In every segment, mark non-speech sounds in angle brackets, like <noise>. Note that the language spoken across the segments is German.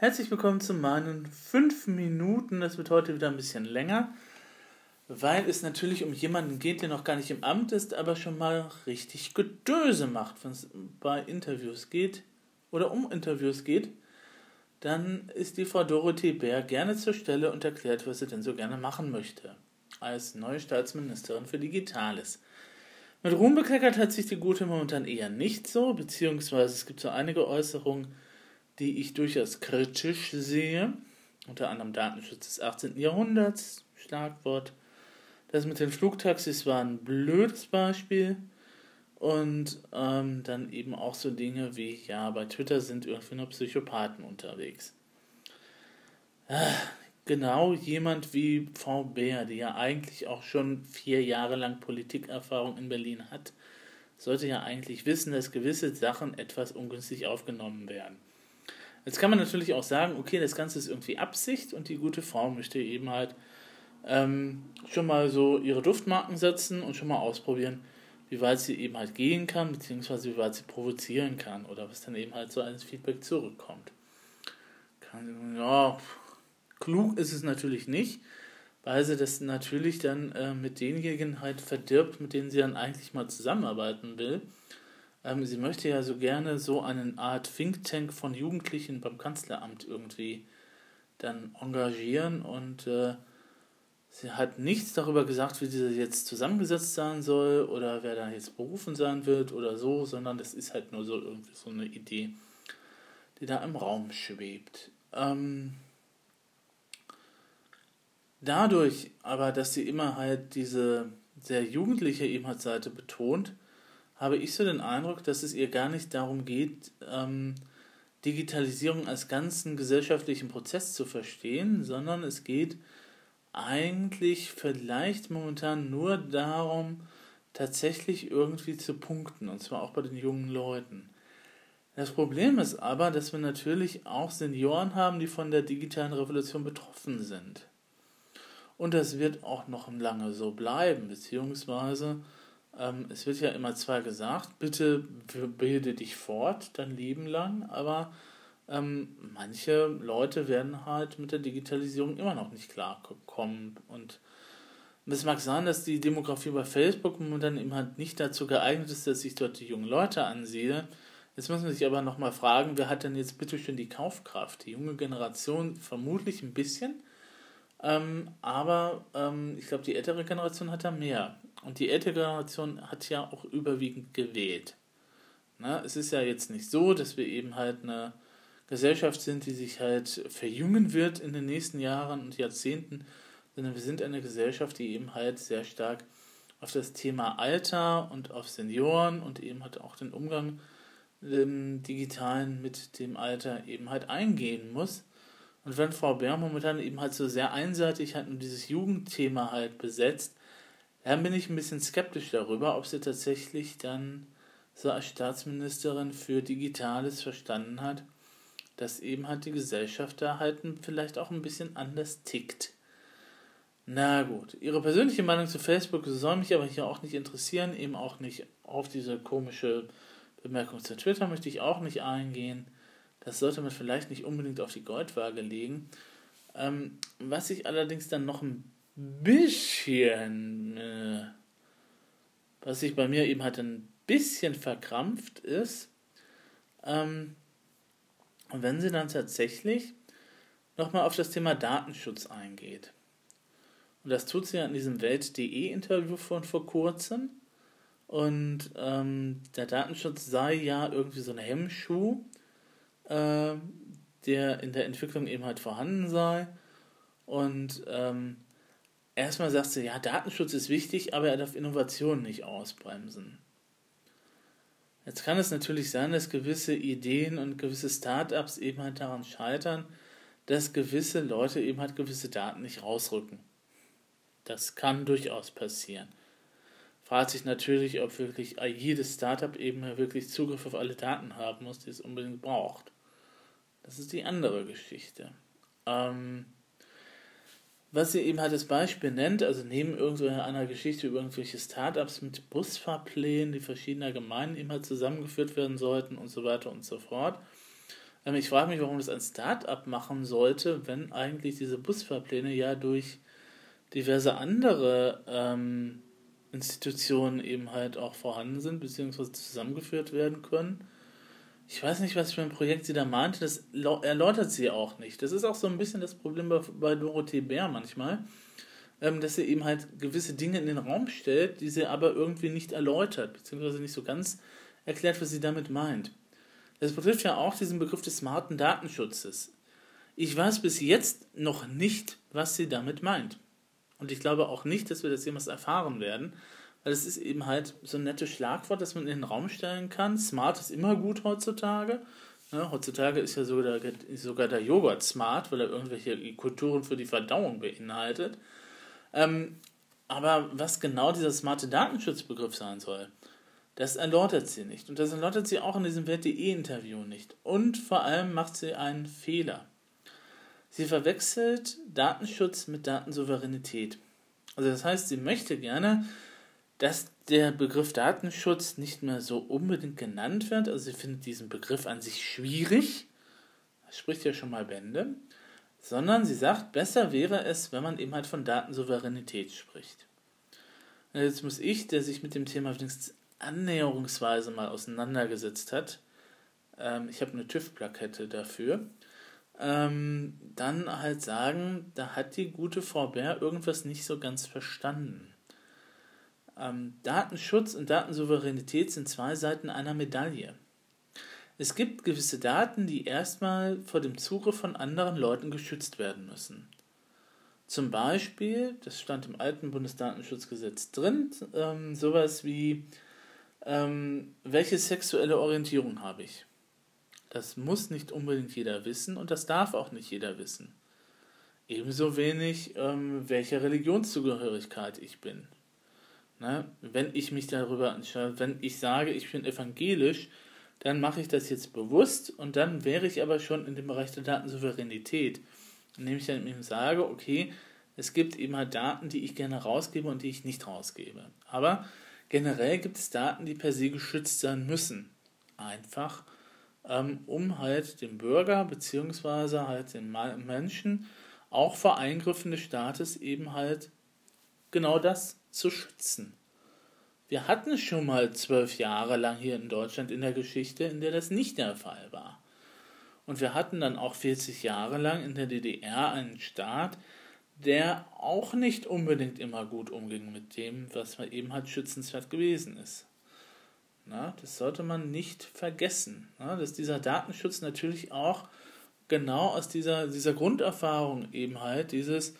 Herzlich willkommen zu meinen 5 Minuten. Das wird heute wieder ein bisschen länger, weil es natürlich um jemanden geht, der noch gar nicht im Amt ist, aber schon mal richtig Gedöse macht. Wenn es bei Interviews geht oder um Interviews geht, dann ist die Frau Dorothee Bär gerne zur Stelle und erklärt, was sie denn so gerne machen möchte. Als neue Staatsministerin für Digitales. Mit Ruhm bekleckert hat sich die Gute momentan eher nicht so, beziehungsweise es gibt so einige Äußerungen, die ich durchaus kritisch sehe. Unter anderem Datenschutz des 18. Jahrhunderts, Schlagwort. Das mit den Flugtaxis war ein blödes Beispiel. Und ähm, dann eben auch so Dinge wie, ja, bei Twitter sind irgendwie nur Psychopathen unterwegs. Ah, genau jemand wie Frau Bär, die ja eigentlich auch schon vier Jahre lang Politikerfahrung in Berlin hat, sollte ja eigentlich wissen, dass gewisse Sachen etwas ungünstig aufgenommen werden. Jetzt kann man natürlich auch sagen, okay, das Ganze ist irgendwie Absicht und die gute Frau möchte eben halt ähm, schon mal so ihre Duftmarken setzen und schon mal ausprobieren, wie weit sie eben halt gehen kann, beziehungsweise wie weit sie provozieren kann oder was dann eben halt so als Feedback zurückkommt. Kann, ja, klug ist es natürlich nicht, weil sie das natürlich dann äh, mit denjenigen halt verdirbt, mit denen sie dann eigentlich mal zusammenarbeiten will. Ähm, sie möchte ja so gerne so eine Art Think Tank von Jugendlichen beim Kanzleramt irgendwie dann engagieren und äh, sie hat nichts darüber gesagt, wie diese jetzt zusammengesetzt sein soll oder wer da jetzt berufen sein wird oder so, sondern das ist halt nur so irgendwie so eine Idee, die da im Raum schwebt. Ähm, dadurch aber, dass sie immer halt diese sehr jugendliche eben Seite betont, habe ich so den Eindruck, dass es ihr gar nicht darum geht, ähm, Digitalisierung als ganzen gesellschaftlichen Prozess zu verstehen, sondern es geht eigentlich vielleicht momentan nur darum, tatsächlich irgendwie zu punkten, und zwar auch bei den jungen Leuten. Das Problem ist aber, dass wir natürlich auch Senioren haben, die von der digitalen Revolution betroffen sind. Und das wird auch noch lange so bleiben, beziehungsweise ähm, es wird ja immer zwar gesagt, bitte bilde dich fort, dein Leben lang, aber ähm, manche Leute werden halt mit der Digitalisierung immer noch nicht klarkommen. Und es mag sein, dass die Demografie bei Facebook momentan eben halt nicht dazu geeignet ist, dass ich dort die jungen Leute ansehe. Jetzt muss man sich aber nochmal fragen, wer hat denn jetzt bitte schön die Kaufkraft? Die junge Generation vermutlich ein bisschen, ähm, aber ähm, ich glaube, die ältere Generation hat da mehr. Und die ältere Generation hat ja auch überwiegend gewählt. Na, es ist ja jetzt nicht so, dass wir eben halt eine Gesellschaft sind, die sich halt verjüngen wird in den nächsten Jahren und Jahrzehnten, sondern wir sind eine Gesellschaft, die eben halt sehr stark auf das Thema Alter und auf Senioren und eben halt auch den Umgang im Digitalen mit dem Alter eben halt eingehen muss. Und wenn Frau Bär momentan eben halt so sehr einseitig halt nur dieses Jugendthema halt besetzt, dann bin ich ein bisschen skeptisch darüber, ob sie tatsächlich dann so als Staatsministerin für Digitales verstanden hat, dass eben halt die Gesellschaft da halt vielleicht auch ein bisschen anders tickt. Na gut, Ihre persönliche Meinung zu Facebook soll mich aber hier auch nicht interessieren, eben auch nicht auf diese komische Bemerkung zu Twitter möchte ich auch nicht eingehen. Das sollte man vielleicht nicht unbedingt auf die Goldwaage legen. Ähm, was ich allerdings dann noch ein bisschen, äh, was sich bei mir eben halt ein bisschen verkrampft ist, ähm, wenn sie dann tatsächlich nochmal auf das Thema Datenschutz eingeht. Und das tut sie ja in diesem Welt.de-Interview von vor kurzem. Und ähm, der Datenschutz sei ja irgendwie so ein Hemmschuh, äh, der in der Entwicklung eben halt vorhanden sei. Und ähm, erstmal sagst du, ja, Datenschutz ist wichtig, aber er darf Innovationen nicht ausbremsen. Jetzt kann es natürlich sein, dass gewisse Ideen und gewisse Startups eben halt daran scheitern, dass gewisse Leute eben halt gewisse Daten nicht rausrücken. Das kann durchaus passieren. Fragt sich natürlich, ob wirklich jedes Startup eben wirklich Zugriff auf alle Daten haben muss, die es unbedingt braucht. Das ist die andere Geschichte. Ähm, was sie eben halt als Beispiel nennt, also neben irgendeiner Geschichte über irgendwelche Startups mit Busfahrplänen, die verschiedener Gemeinden eben halt zusammengeführt werden sollten und so weiter und so fort, Ähm, ich frage mich, warum das ein Start-up machen sollte, wenn eigentlich diese Busfahrpläne ja durch diverse andere ähm, Institutionen eben halt auch vorhanden sind, beziehungsweise zusammengeführt werden können. Ich weiß nicht, was für ein Projekt sie da meinte, das erläutert sie auch nicht. Das ist auch so ein bisschen das Problem bei, bei Dorothee Bär manchmal, ähm, dass sie eben halt gewisse Dinge in den Raum stellt, die sie aber irgendwie nicht erläutert, beziehungsweise nicht so ganz erklärt, was sie damit meint. Das betrifft ja auch diesen Begriff des smarten Datenschutzes. Ich weiß bis jetzt noch nicht, was sie damit meint. Und ich glaube auch nicht, dass wir das jemals erfahren werden, weil es ist eben halt so ein nettes Schlagwort, das man in den Raum stellen kann. Smart ist immer gut heutzutage. Ja, heutzutage ist ja sogar der, sogar der Joghurt smart, weil er irgendwelche Kulturen für die Verdauung beinhaltet. Ähm, aber was genau dieser smarte Datenschutzbegriff sein soll, das erläutert sie nicht. Und das erläutert sie auch in diesem Welt.de-Interview nicht. Und vor allem macht sie einen Fehler. Sie verwechselt Datenschutz mit Datensouveränität. Also das heißt, sie möchte gerne, dass der Begriff Datenschutz nicht mehr so unbedingt genannt wird. Also sie findet diesen Begriff an sich schwierig. Das spricht ja schon mal Bände. Sondern sie sagt, besser wäre es, wenn man eben halt von Datensouveränität spricht. Und jetzt muss ich, der sich mit dem Thema wenigstens annäherungsweise mal auseinandergesetzt hat, ähm, ich habe eine TÜV-Plakette dafür, ähm, dann halt sagen, da hat die gute Frau Bär irgendwas nicht so ganz verstanden. Ähm, Datenschutz und Datensouveränität sind zwei Seiten einer Medaille. Es gibt gewisse Daten, die erstmal vor dem Zugriff von anderen Leuten geschützt werden müssen. Zum Beispiel, das stand im alten Bundesdatenschutzgesetz drin, ähm, sowas wie, ähm, welche sexuelle Orientierung habe ich? Das muss nicht unbedingt jeder wissen und das darf auch nicht jeder wissen. Ebenso wenig, ähm, welche Religionszugehörigkeit ich bin. Ne? Wenn ich mich darüber entscheide, wenn ich sage, ich bin evangelisch, dann mache ich das jetzt bewusst und dann wäre ich aber schon in dem Bereich der Datensouveränität, indem ich dann eben sage, okay, es gibt eben halt Daten, die ich gerne rausgebe und die ich nicht rausgebe. Aber generell gibt es Daten, die per se geschützt sein müssen. Einfach, ähm, um halt den Bürger bzw. halt den Menschen auch vor Eingriffen des Staates eben halt genau das zu schützen. Wir hatten schon mal zwölf Jahre lang hier in Deutschland in der Geschichte, in der das nicht der Fall war. Und wir hatten dann auch 40 Jahre lang in der DDR einen Staat, der auch nicht unbedingt immer gut umging mit dem, was eben halt schützenswert gewesen ist. Na, das sollte man nicht vergessen, na, dass dieser Datenschutz natürlich auch genau aus dieser, dieser Grunderfahrung eben halt dieses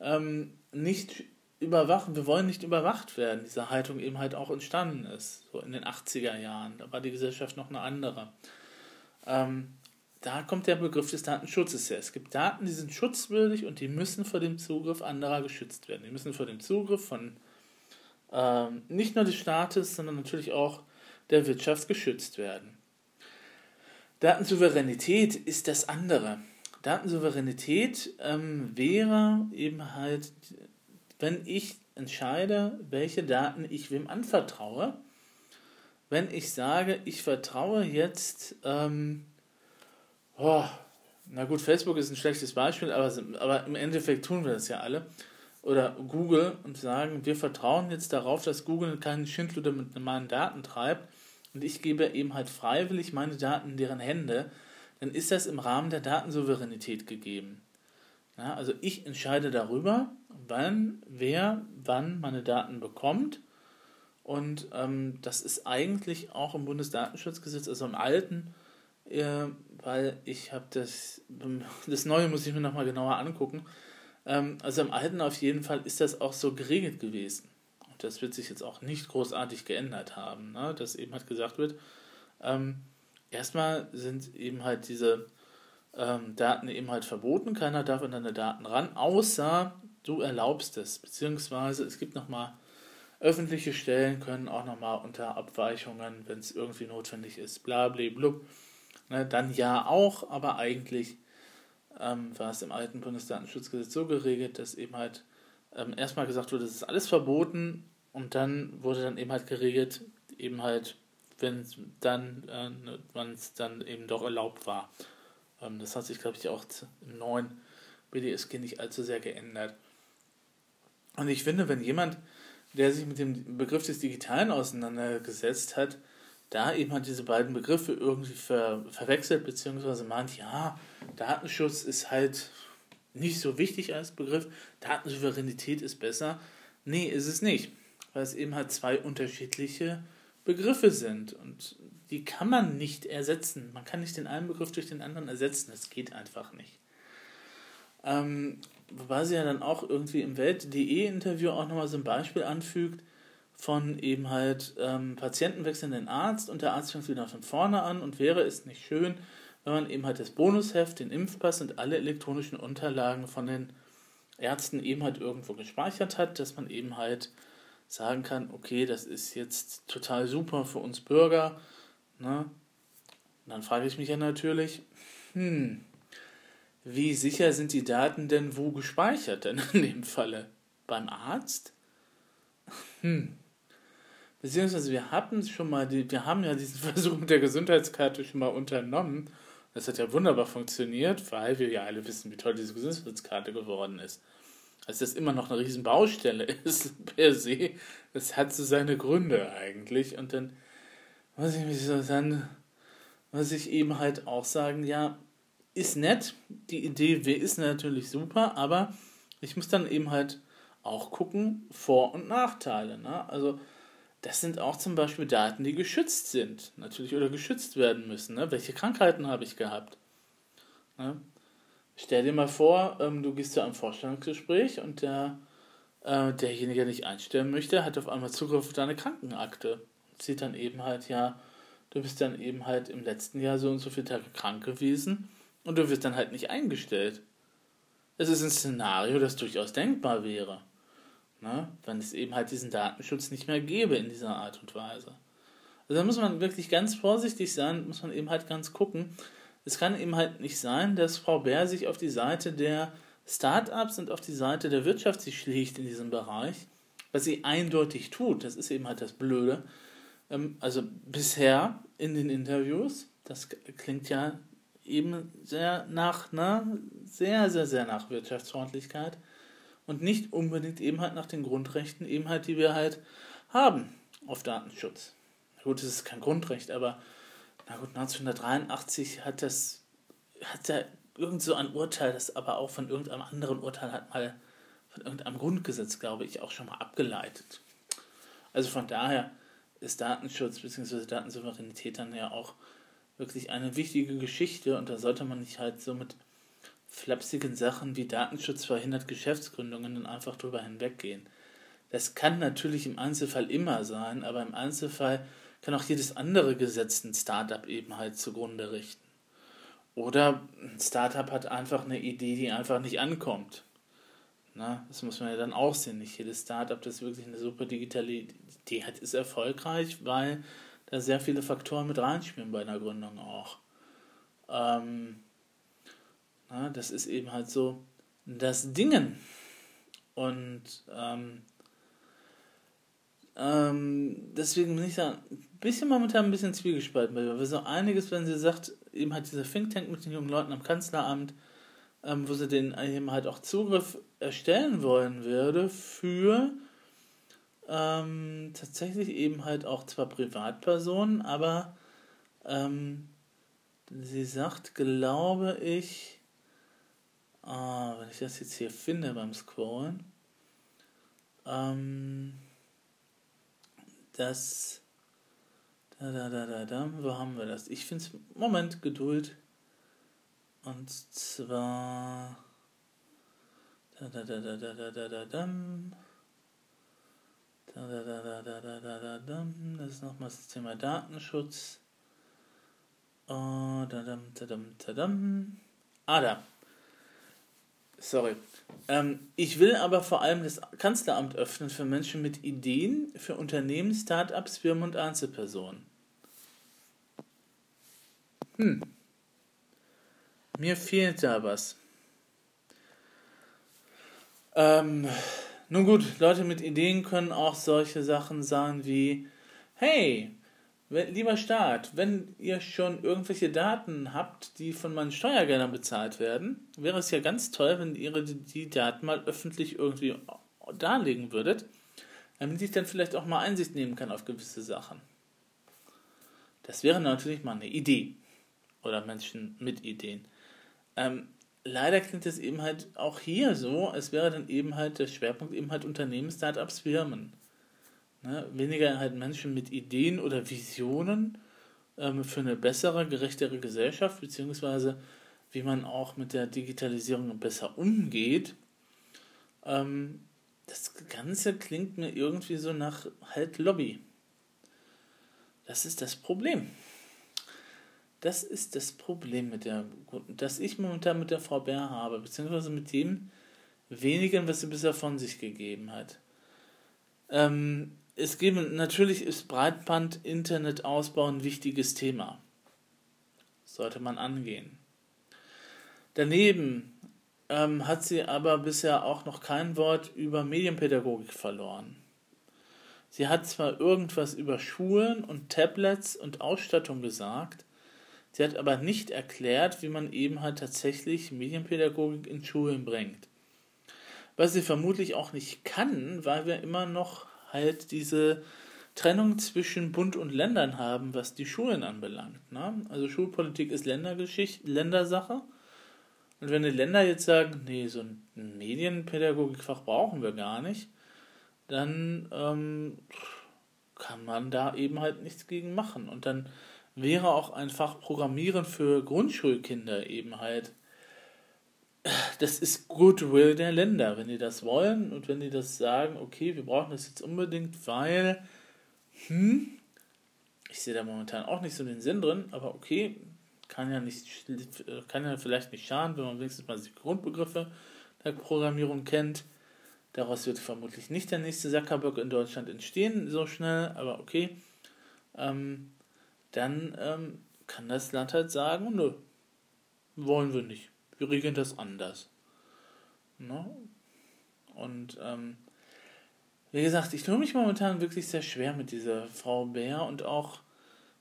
ähm, nicht überwachen, wir wollen nicht überwacht werden, diese Haltung eben halt auch entstanden ist, so in den 80er Jahren. Da war die Gesellschaft noch eine andere. Ähm, da kommt der Begriff des Datenschutzes her. Es gibt Daten, die sind schutzwürdig und die müssen vor dem Zugriff anderer geschützt werden. Die müssen vor dem Zugriff von ähm, nicht nur des Staates, sondern natürlich auch der Wirtschaft geschützt werden. Datensouveränität ist das andere. Datensouveränität ähm, wäre eben halt, wenn ich entscheide, welche Daten ich wem anvertraue. Wenn ich sage, ich vertraue jetzt, ähm, oh, na gut, Facebook ist ein schlechtes Beispiel, aber, aber im Endeffekt tun wir das ja alle oder Google und sagen, wir vertrauen jetzt darauf, dass Google keinen Schindluder mit meinen Daten treibt und ich gebe eben halt freiwillig meine Daten in deren Hände, dann ist das im Rahmen der Datensouveränität gegeben. Ja, also ich entscheide darüber, wann, wer, wann meine Daten bekommt. Und ähm, das ist eigentlich auch im Bundesdatenschutzgesetz, also im alten, äh, weil ich habe das, <laughs> das Neue muss ich mir nochmal genauer angucken, ähm, also im Alten auf jeden Fall ist das auch so geregelt gewesen. Und das wird sich jetzt auch nicht großartig geändert haben, ne? dass eben halt gesagt wird, ähm, erstmal sind eben halt diese ähm, Daten eben halt verboten, keiner darf an deine Daten ran, außer du erlaubst es, beziehungsweise es gibt nochmal öffentliche Stellen können auch nochmal unter Abweichungen, wenn es irgendwie notwendig ist, bla bla blub, ne, dann ja auch, aber eigentlich ähm, war es im alten Bundesdatenschutzgesetz so geregelt, dass eben halt ähm, erstmal gesagt wurde, es ist alles verboten und dann wurde dann eben halt geregelt, eben halt, wenn dann, äh, es dann eben doch erlaubt war. Ähm, das hat sich, glaube ich, auch im neuen BDSG nicht allzu sehr geändert. Und ich finde, wenn jemand, der sich mit dem Begriff des Digitalen auseinandergesetzt hat, da eben halt diese beiden Begriffe irgendwie ver verwechselt, beziehungsweise meint, ja, Datenschutz ist halt nicht so wichtig als Begriff, Datensouveränität ist besser. Nee, ist es nicht, weil es eben halt zwei unterschiedliche Begriffe sind und die kann man nicht ersetzen. Man kann nicht den einen Begriff durch den anderen ersetzen, das geht einfach nicht. Ähm, wobei sie ja dann auch irgendwie im Welt.de-Interview auch nochmal so ein Beispiel anfügt von eben halt ähm, Patienten wechseln den Arzt und der Arzt fängt wieder von vorne an und wäre es nicht schön, wenn man eben halt das Bonusheft, den Impfpass und alle elektronischen Unterlagen von den Ärzten eben halt irgendwo gespeichert hat, dass man eben halt sagen kann, okay, das ist jetzt total super für uns Bürger. Ne? Und dann frage ich mich ja natürlich, hm, wie sicher sind die Daten denn wo gespeichert denn in dem Falle? Beim Arzt? Hm. Beziehungsweise wir hatten schon mal, die, wir haben ja diesen <laughs> Versuch mit der Gesundheitskarte schon mal unternommen. Das hat ja wunderbar funktioniert, weil wir ja alle wissen, wie toll diese Gesundheitskarte geworden ist. Also das immer noch eine riesen Baustelle <laughs> ist per se, das hat so seine Gründe eigentlich. Und dann muss ich mich so dann, muss ich eben halt auch sagen, ja, ist nett, die Idee ist natürlich super, aber ich muss dann eben halt auch gucken, Vor- und Nachteile. Ne? Also das sind auch zum Beispiel Daten, die geschützt sind, natürlich oder geschützt werden müssen. Ne? Welche Krankheiten habe ich gehabt? Ne? Stell dir mal vor, ähm, du gehst zu einem Vorstellungsgespräch und der, äh, derjenige, der dich einstellen möchte, hat auf einmal Zugriff auf deine Krankenakte. Sieht dann eben halt, ja, du bist dann eben halt im letzten Jahr so und so viele Tage krank gewesen und du wirst dann halt nicht eingestellt. Es ist ein Szenario, das durchaus denkbar wäre. Ne? Wenn es eben halt diesen Datenschutz nicht mehr gäbe in dieser Art und Weise. Also da muss man wirklich ganz vorsichtig sein, muss man eben halt ganz gucken. Es kann eben halt nicht sein, dass Frau Bär sich auf die Seite der Start-ups und auf die Seite der Wirtschaft sich schlägt in diesem Bereich, was sie eindeutig tut. Das ist eben halt das Blöde. Ähm, also bisher in den Interviews, das klingt ja eben sehr nach, ne, sehr, sehr, sehr nach Wirtschaftsfreundlichkeit und nicht unbedingt eben halt nach den Grundrechten, eben halt, die wir halt haben auf Datenschutz. Gut, es ist kein Grundrecht, aber na gut, 1983 hat das, hat da irgend so ein Urteil, das aber auch von irgendeinem anderen Urteil hat mal, von irgendeinem Grundgesetz, glaube ich, auch schon mal abgeleitet. Also von daher ist Datenschutz bzw. Datensouveränität dann ja auch wirklich eine wichtige Geschichte und da sollte man nicht halt so mit flapsigen Sachen wie Datenschutz verhindert Geschäftsgründungen dann einfach drüber hinweggehen. Das kann natürlich im Einzelfall immer sein, aber im Einzelfall kann auch jedes andere Gesetz ein Startup eben halt zugrunde richten. Oder ein Startup hat einfach eine Idee, die einfach nicht ankommt. Na, das muss man ja dann auch sehen. Nicht jedes Startup, das wirklich eine super digitale Idee hat, ist erfolgreich, weil sehr viele Faktoren mit reinspielen bei einer Gründung auch. Ähm, ja, das ist eben halt so das Dingen. Und ähm, ähm, deswegen bin ich da ein bisschen momentan ein bisschen zwiegespalten, weil so einiges, wenn sie sagt, eben halt dieser Think Tank mit den jungen Leuten am Kanzleramt, ähm, wo sie den eben halt auch Zugriff erstellen wollen würde für ähm, tatsächlich eben halt auch zwar Privatpersonen, aber ähm, sie sagt, glaube ich, Ah, wenn ich das jetzt hier finde beim Scrollen. Ähm, das. Da, da, da, da, da. Wo haben wir das? Ich finde es. Moment, Geduld. Und zwar. Da, da, da, da, da, da, da, da, da da, da, da, da, da. Das ist nochmal das Thema Datenschutz. Oh, da, da, da, da, da, da. Ah, da. Sorry. Ähm, ich will aber vor allem das Kanzleramt öffnen für Menschen mit Ideen für Unternehmen, Startups, Firmen und Einzelpersonen. Hm. Mir fehlt da was. Ähm, nun gut, Leute mit Ideen können auch solche Sachen sagen wie, hey, lieber Staat, wenn ihr schon irgendwelche Daten habt, die von meinen Steuergeldern bezahlt werden, wäre es ja ganz toll, wenn ihr die Daten mal öffentlich irgendwie darlegen würdet, damit ich dann vielleicht auch mal Einsicht nehmen kann auf gewisse Sachen. Das wäre natürlich mal eine Idee. Oder Menschen mit Ideen. Ähm, leider klingt es eben halt auch hier so, als wäre dann eben halt der Schwerpunkt eben halt Unternehmen, Startups, Firmen. Ne? Weniger halt Menschen mit Ideen oder Visionen ähm, für eine bessere, gerechtere Gesellschaft, beziehungsweise wie man auch mit der Digitalisierung besser umgeht. Ähm, das Ganze klingt mir irgendwie so nach halt Lobby. Das ist das Problem. Das ist das Problem mit der, das ich momentan mit der Frau Bär habe, beziehungsweise mit dem wenigen, was sie bisher von sich gegeben hat. Ähm, es geben, natürlich ist Breitband-Internetausbau ein wichtiges Thema. Sollte man angehen. Daneben ähm, hat sie aber bisher auch noch kein Wort über Medienpädagogik verloren. Sie hat zwar irgendwas über Schulen und Tablets und Ausstattung gesagt, sie hat aber nicht erklärt, wie man eben halt tatsächlich Medienpädagogik in Schulen bringt. Was sie vermutlich auch nicht kann, weil wir immer noch halt diese Trennung zwischen Bund und Ländern haben, was die Schulen anbelangt. Ne? Also Schulpolitik ist Ländergeschichte, Ländersache. Und wenn die Länder jetzt sagen, nee, so ein Medienpädagogikfach brauchen wir gar nicht, dann ähm, kann man da eben halt nichts gegen machen. Und dann wäre auch ein Fach Programmieren für Grundschulkinder eben halt, das ist Goodwill der Länder, wenn die das wollen und wenn die das sagen, okay, wir brauchen das jetzt unbedingt, weil, hm, ich sehe da momentan auch nicht so den Sinn drin, aber okay, kann ja nicht, kann ja vielleicht nicht schaden, wenn man wenigstens mal die Grundbegriffe der Programmierung kennt. Daraus wird vermutlich nicht der nächste Zuckerberg in Deutschland entstehen, so schnell, aber okay. Ähm, dann ähm, kann das Land halt sagen, nö, wollen wir nicht. Wir regeln das anders. Ne? Und ähm, wie gesagt, ich tue mich momentan wirklich sehr schwer mit dieser Frau Bär und auch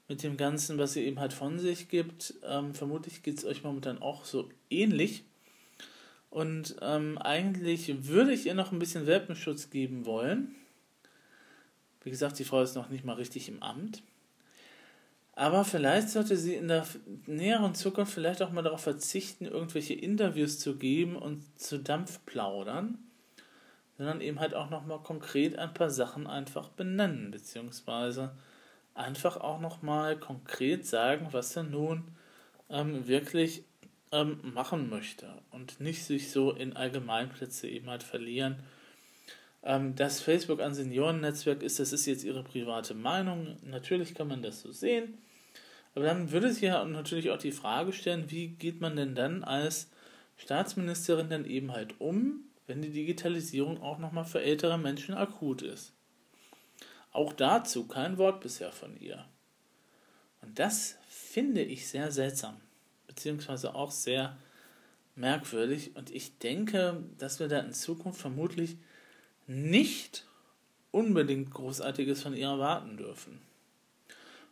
mit dem Ganzen, was sie eben halt von sich gibt. Ähm, vermutlich geht es euch momentan auch so ähnlich. Und ähm, eigentlich würde ich ihr noch ein bisschen Welpenschutz geben wollen. Wie gesagt, die Frau ist noch nicht mal richtig im Amt. Aber vielleicht sollte sie in der näheren Zukunft vielleicht auch mal darauf verzichten, irgendwelche Interviews zu geben und zu Dampf plaudern, sondern eben halt auch nochmal konkret ein paar Sachen einfach benennen, beziehungsweise einfach auch nochmal konkret sagen, was er nun ähm, wirklich ähm, machen möchte und nicht sich so in Allgemeinplätze eben halt verlieren. Ähm, dass Facebook ein Seniorennetzwerk ist, das ist jetzt ihre private Meinung. Natürlich kann man das so sehen. Aber dann würde sich ja natürlich auch die Frage stellen, wie geht man denn dann als Staatsministerin dann eben halt um, wenn die Digitalisierung auch nochmal für ältere Menschen akut ist. Auch dazu kein Wort bisher von ihr. Und das finde ich sehr seltsam beziehungsweise auch sehr merkwürdig. Und ich denke, dass wir da in Zukunft vermutlich nicht unbedingt Großartiges von ihr erwarten dürfen.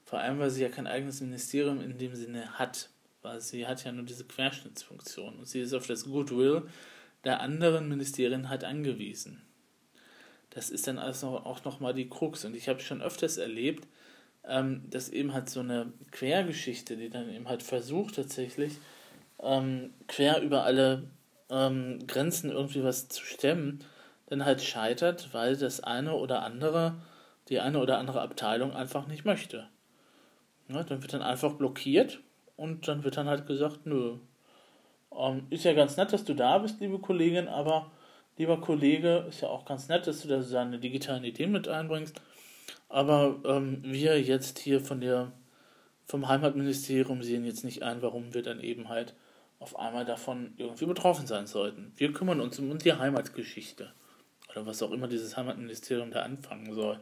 Vor allem, weil sie ja kein eigenes Ministerium in dem Sinne hat, weil sie hat ja nur diese Querschnittsfunktion und sie ist auf das Goodwill der anderen Ministerien halt angewiesen. Das ist dann also auch nochmal die Krux. Und ich habe schon öfters erlebt, ähm, dass eben halt so eine Quergeschichte, die dann eben halt versucht tatsächlich ähm, quer über alle ähm, Grenzen irgendwie was zu stemmen, dann halt scheitert, weil das eine oder andere, die eine oder andere Abteilung einfach nicht möchte. Ja, dann wird dann einfach blockiert und dann wird dann halt gesagt, nö, ähm, ist ja ganz nett, dass du da bist, liebe Kollegin, aber lieber Kollege, ist ja auch ganz nett, dass du da deine digitalen Ideen mit einbringst, aber ähm, wir jetzt hier von der, vom Heimatministerium sehen jetzt nicht ein, warum wir dann eben halt auf einmal davon irgendwie betroffen sein sollten. Wir kümmern uns um die Heimatgeschichte. Oder was auch immer dieses Heimatministerium da anfangen soll.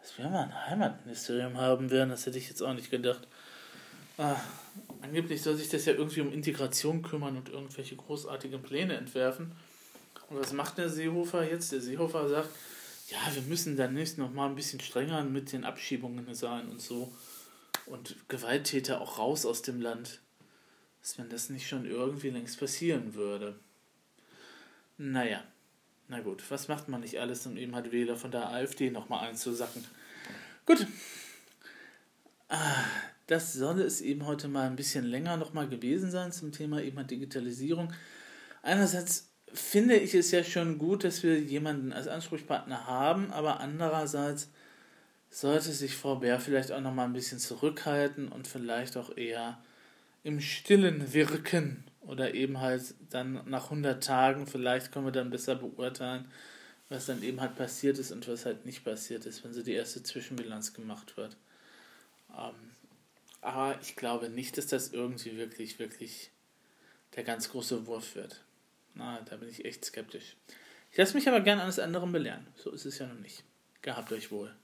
Dass wir mal ein Heimatministerium haben werden, das hätte ich jetzt auch nicht gedacht. Ah, angeblich soll sich das ja irgendwie um Integration kümmern und irgendwelche großartigen Pläne entwerfen. Und was macht der Seehofer jetzt? Der Seehofer sagt, ja, wir müssen dann nicht noch mal ein bisschen strenger mit den Abschiebungen sein und so. Und Gewalttäter auch raus aus dem Land. Dass wenn das nicht schon irgendwie längst passieren würde. Naja, na gut, was macht man nicht alles, um eben halt Wähler von der AfD nochmal einzusacken? Gut. Ah, das soll es eben heute mal ein bisschen länger nochmal gewesen sein zum Thema eben halt Digitalisierung. Einerseits finde ich es ja schon gut, dass wir jemanden als Ansprechpartner haben, aber andererseits sollte sich Frau Bär vielleicht auch nochmal ein bisschen zurückhalten und vielleicht auch eher im Stillen wirken oder eben halt dann nach 100 Tagen, vielleicht können wir dann besser beurteilen, was dann eben halt passiert ist und was halt nicht passiert ist, wenn so die erste Zwischenbilanz gemacht wird. Ähm, aber ich glaube nicht, dass das irgendwie wirklich, wirklich der ganz große Wurf wird. Na, da bin ich echt skeptisch. Ich lasse mich aber gern eines anderen belehren. So ist es ja noch nicht. Gehabt euch wohl.